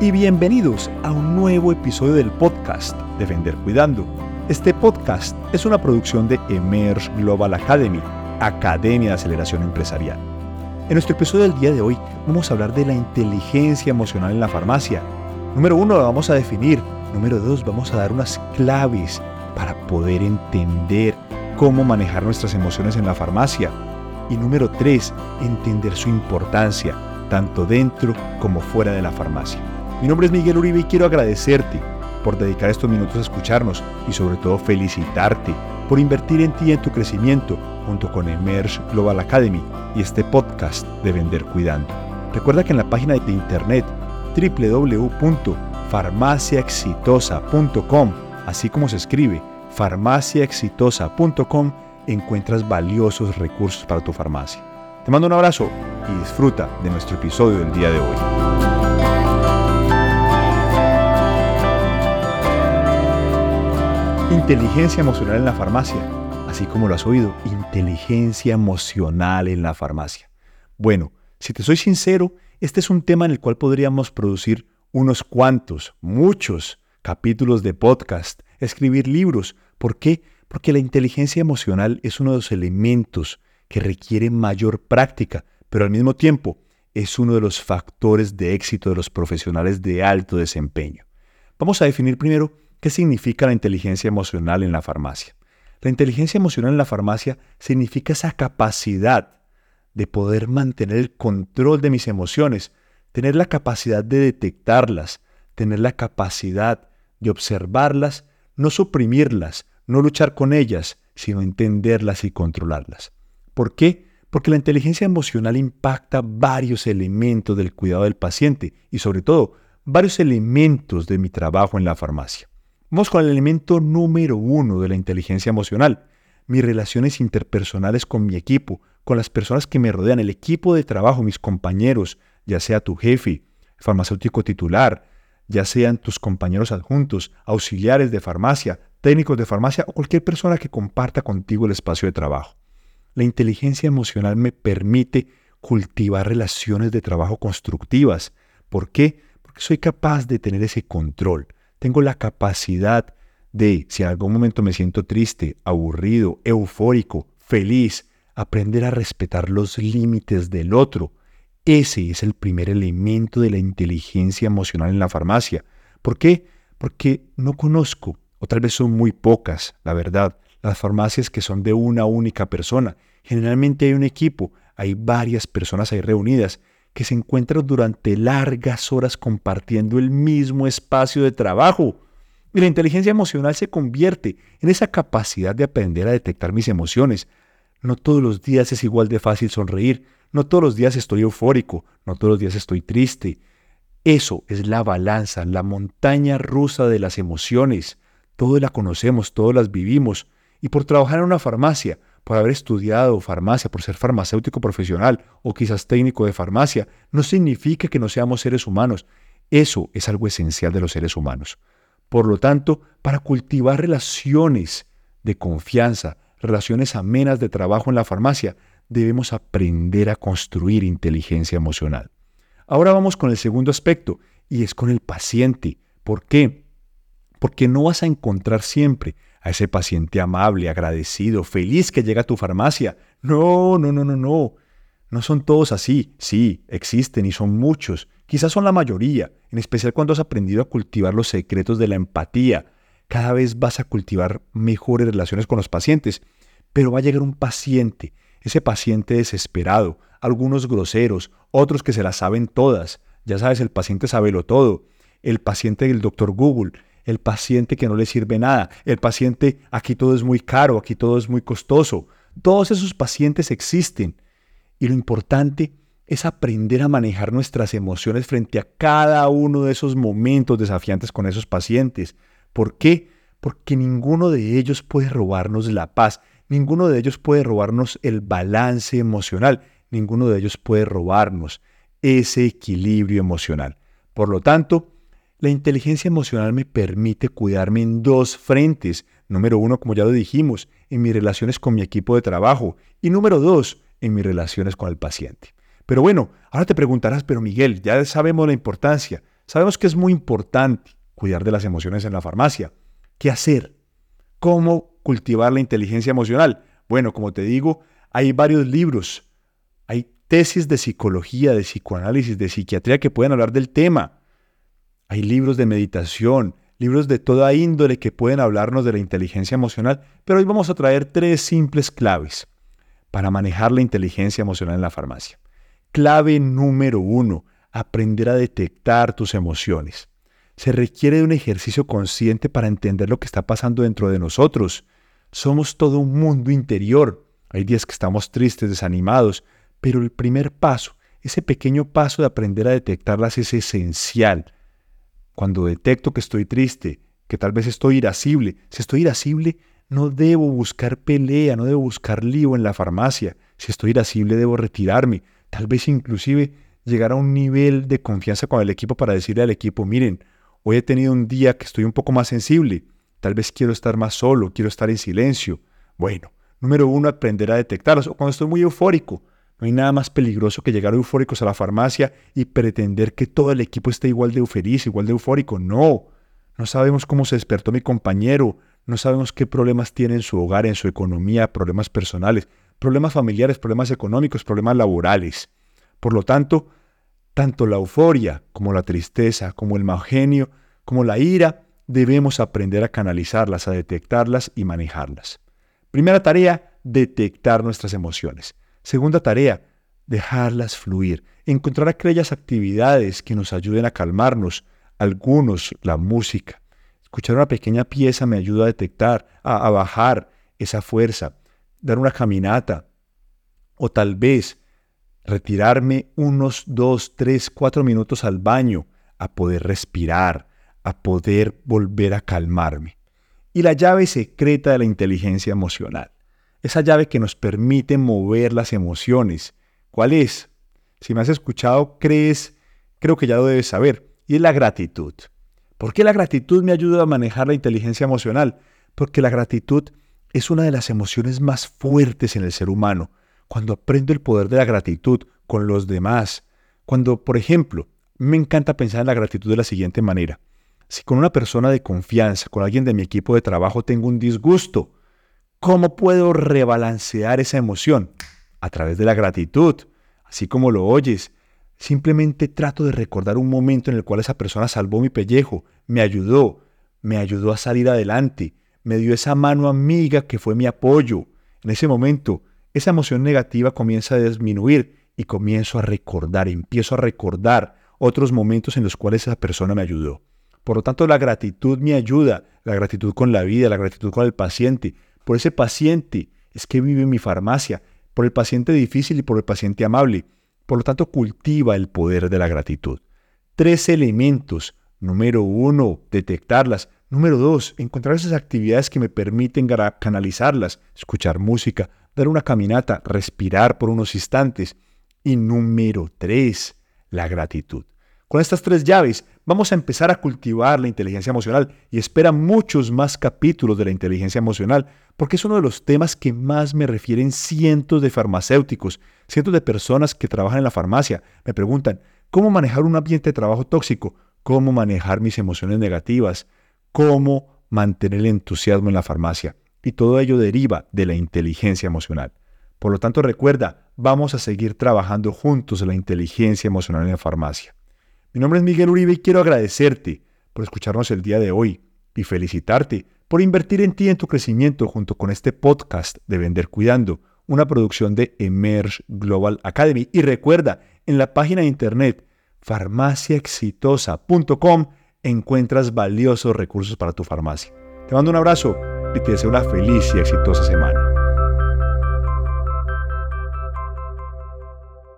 y bienvenidos a un nuevo episodio del podcast de Vender Cuidando. Este podcast es una producción de Emerge Global Academy, Academia de Aceleración Empresarial. En nuestro episodio del día de hoy vamos a hablar de la inteligencia emocional en la farmacia. Número uno, la vamos a definir. Número dos, vamos a dar unas claves para poder entender cómo manejar nuestras emociones en la farmacia. Y número tres, entender su importancia tanto dentro como fuera de la farmacia. Mi nombre es Miguel Uribe y quiero agradecerte por dedicar estos minutos a escucharnos y sobre todo felicitarte por invertir en ti y en tu crecimiento junto con Emerge Global Academy y este podcast de Vender Cuidando. Recuerda que en la página de internet www.farmaciaexitosa.com, así como se escribe, farmaciaexitosa.com, encuentras valiosos recursos para tu farmacia. Te mando un abrazo y disfruta de nuestro episodio del día de hoy. Inteligencia emocional en la farmacia, así como lo has oído, inteligencia emocional en la farmacia. Bueno, si te soy sincero, este es un tema en el cual podríamos producir unos cuantos, muchos capítulos de podcast, escribir libros. ¿Por qué? Porque la inteligencia emocional es uno de los elementos que requiere mayor práctica, pero al mismo tiempo es uno de los factores de éxito de los profesionales de alto desempeño. Vamos a definir primero qué significa la inteligencia emocional en la farmacia. La inteligencia emocional en la farmacia significa esa capacidad de poder mantener el control de mis emociones, tener la capacidad de detectarlas, tener la capacidad de observarlas, no suprimirlas, no luchar con ellas, sino entenderlas y controlarlas. ¿Por qué? Porque la inteligencia emocional impacta varios elementos del cuidado del paciente y sobre todo varios elementos de mi trabajo en la farmacia. Vamos con el elemento número uno de la inteligencia emocional, mis relaciones interpersonales con mi equipo, con las personas que me rodean, el equipo de trabajo, mis compañeros, ya sea tu jefe, farmacéutico titular, ya sean tus compañeros adjuntos, auxiliares de farmacia, técnicos de farmacia o cualquier persona que comparta contigo el espacio de trabajo. La inteligencia emocional me permite cultivar relaciones de trabajo constructivas. ¿Por qué? Porque soy capaz de tener ese control. Tengo la capacidad de, si en algún momento me siento triste, aburrido, eufórico, feliz, aprender a respetar los límites del otro. Ese es el primer elemento de la inteligencia emocional en la farmacia. ¿Por qué? Porque no conozco, o tal vez son muy pocas, la verdad, las farmacias que son de una única persona. Generalmente hay un equipo, hay varias personas ahí reunidas que se encuentran durante largas horas compartiendo el mismo espacio de trabajo. Y la inteligencia emocional se convierte en esa capacidad de aprender a detectar mis emociones. No todos los días es igual de fácil sonreír, no todos los días estoy eufórico, no todos los días estoy triste. Eso es la balanza, la montaña rusa de las emociones. Todos la conocemos, todos las vivimos y por trabajar en una farmacia, por haber estudiado farmacia, por ser farmacéutico profesional o quizás técnico de farmacia, no significa que no seamos seres humanos. Eso es algo esencial de los seres humanos. Por lo tanto, para cultivar relaciones de confianza, relaciones amenas de trabajo en la farmacia, debemos aprender a construir inteligencia emocional. Ahora vamos con el segundo aspecto, y es con el paciente. ¿Por qué? Porque no vas a encontrar siempre a ese paciente amable, agradecido, feliz que llega a tu farmacia. No, no, no, no, no. No son todos así. Sí, existen y son muchos. Quizás son la mayoría, en especial cuando has aprendido a cultivar los secretos de la empatía. Cada vez vas a cultivar mejores relaciones con los pacientes. Pero va a llegar un paciente, ese paciente desesperado, algunos groseros, otros que se las saben todas. Ya sabes, el paciente lo todo. El paciente del doctor Google, el paciente que no le sirve nada, el paciente aquí todo es muy caro, aquí todo es muy costoso. Todos esos pacientes existen y lo importante es aprender a manejar nuestras emociones frente a cada uno de esos momentos desafiantes con esos pacientes. ¿Por qué? Porque ninguno de ellos puede robarnos la paz, ninguno de ellos puede robarnos el balance emocional, ninguno de ellos puede robarnos ese equilibrio emocional. Por lo tanto, la inteligencia emocional me permite cuidarme en dos frentes. Número uno, como ya lo dijimos, en mis relaciones con mi equipo de trabajo. Y número dos, en mis relaciones con el paciente. Pero bueno, ahora te preguntarás, pero Miguel, ya sabemos la importancia. Sabemos que es muy importante cuidar de las emociones en la farmacia. ¿Qué hacer? ¿Cómo cultivar la inteligencia emocional? Bueno, como te digo, hay varios libros, hay tesis de psicología, de psicoanálisis, de psiquiatría que pueden hablar del tema. Hay libros de meditación, libros de toda índole que pueden hablarnos de la inteligencia emocional, pero hoy vamos a traer tres simples claves para manejar la inteligencia emocional en la farmacia. Clave número uno, aprender a detectar tus emociones. Se requiere de un ejercicio consciente para entender lo que está pasando dentro de nosotros. Somos todo un mundo interior. Hay días que estamos tristes, desanimados, pero el primer paso, ese pequeño paso de aprender a detectarlas es esencial cuando detecto que estoy triste, que tal vez estoy irascible, si estoy irascible, no debo buscar pelea, no debo buscar lío en la farmacia. Si estoy irascible, debo retirarme. Tal vez inclusive llegar a un nivel de confianza con el equipo para decirle al equipo, miren, hoy he tenido un día que estoy un poco más sensible. Tal vez quiero estar más solo, quiero estar en silencio. Bueno, número uno, aprender a detectarlos. O cuando estoy muy eufórico, no hay nada más peligroso que llegar eufóricos a la farmacia y pretender que todo el equipo esté igual de feliz, igual de eufórico. No, no sabemos cómo se despertó mi compañero, no sabemos qué problemas tiene en su hogar, en su economía, problemas personales, problemas familiares, problemas económicos, problemas laborales. Por lo tanto, tanto la euforia como la tristeza, como el mal genio, como la ira, debemos aprender a canalizarlas, a detectarlas y manejarlas. Primera tarea, detectar nuestras emociones. Segunda tarea, dejarlas fluir, encontrar aquellas actividades que nos ayuden a calmarnos, algunos la música. Escuchar una pequeña pieza me ayuda a detectar, a, bajar esa fuerza, dar una caminata. O tal vez retirarme unos dos, tres, cuatro minutos al baño a poder respirar, a poder volver a calmarme. Y la llave secreta de la inteligencia emocional esa llave que nos permite mover las emociones. ¿Cuál es? Si me has escuchado, crees, creo que ya lo debes saber, y es la gratitud. ¿Por qué la gratitud me ayuda a manejar la inteligencia emocional? Porque la gratitud es una de las emociones más fuertes en el ser humano. Cuando aprendo el poder de la gratitud con los demás, cuando, por ejemplo, me encanta pensar en la gratitud de la siguiente manera. Si con una persona de confianza, con alguien de mi equipo de trabajo tengo un disgusto, ¿Cómo puedo rebalancear esa emoción? A través de la gratitud, así como lo oyes. Simplemente trato de recordar un momento en el cual esa persona salvó mi pellejo, me ayudó, me ayudó a salir adelante, me dio esa mano amiga que fue mi apoyo. En ese momento, esa emoción negativa comienza a disminuir y comienzo a recordar, empiezo a recordar otros momentos en los cuales esa persona me ayudó. Por lo tanto, la gratitud me ayuda, la gratitud con la vida, la gratitud con el paciente, por ese paciente es que vive mi farmacia, por el paciente difícil y por el paciente amable. Por lo tanto, cultiva el poder de la gratitud. Tres elementos. Número uno, detectarlas. Número dos, encontrar esas actividades que me permiten canalizarlas, escuchar música, dar una caminata, respirar por unos instantes. Y número tres, la gratitud. Con estas tres llaves vamos a empezar a cultivar la inteligencia emocional y espera muchos más capítulos de la inteligencia emocional porque es uno de los temas que más me refieren cientos de farmacéuticos, cientos de personas que trabajan en la farmacia. Me preguntan, ¿cómo manejar un ambiente de trabajo tóxico? ¿Cómo manejar mis emociones negativas? ¿Cómo mantener el entusiasmo en la farmacia? Y todo ello deriva de la inteligencia emocional. Por lo tanto, recuerda, vamos a seguir trabajando juntos la inteligencia emocional en la farmacia. Mi nombre es Miguel Uribe y quiero agradecerte por escucharnos el día de hoy y felicitarte por invertir en ti y en tu crecimiento junto con este podcast de Vender Cuidando, una producción de Emerge Global Academy. Y recuerda, en la página de internet farmaciaexitosa.com encuentras valiosos recursos para tu farmacia. Te mando un abrazo y te deseo una feliz y exitosa semana.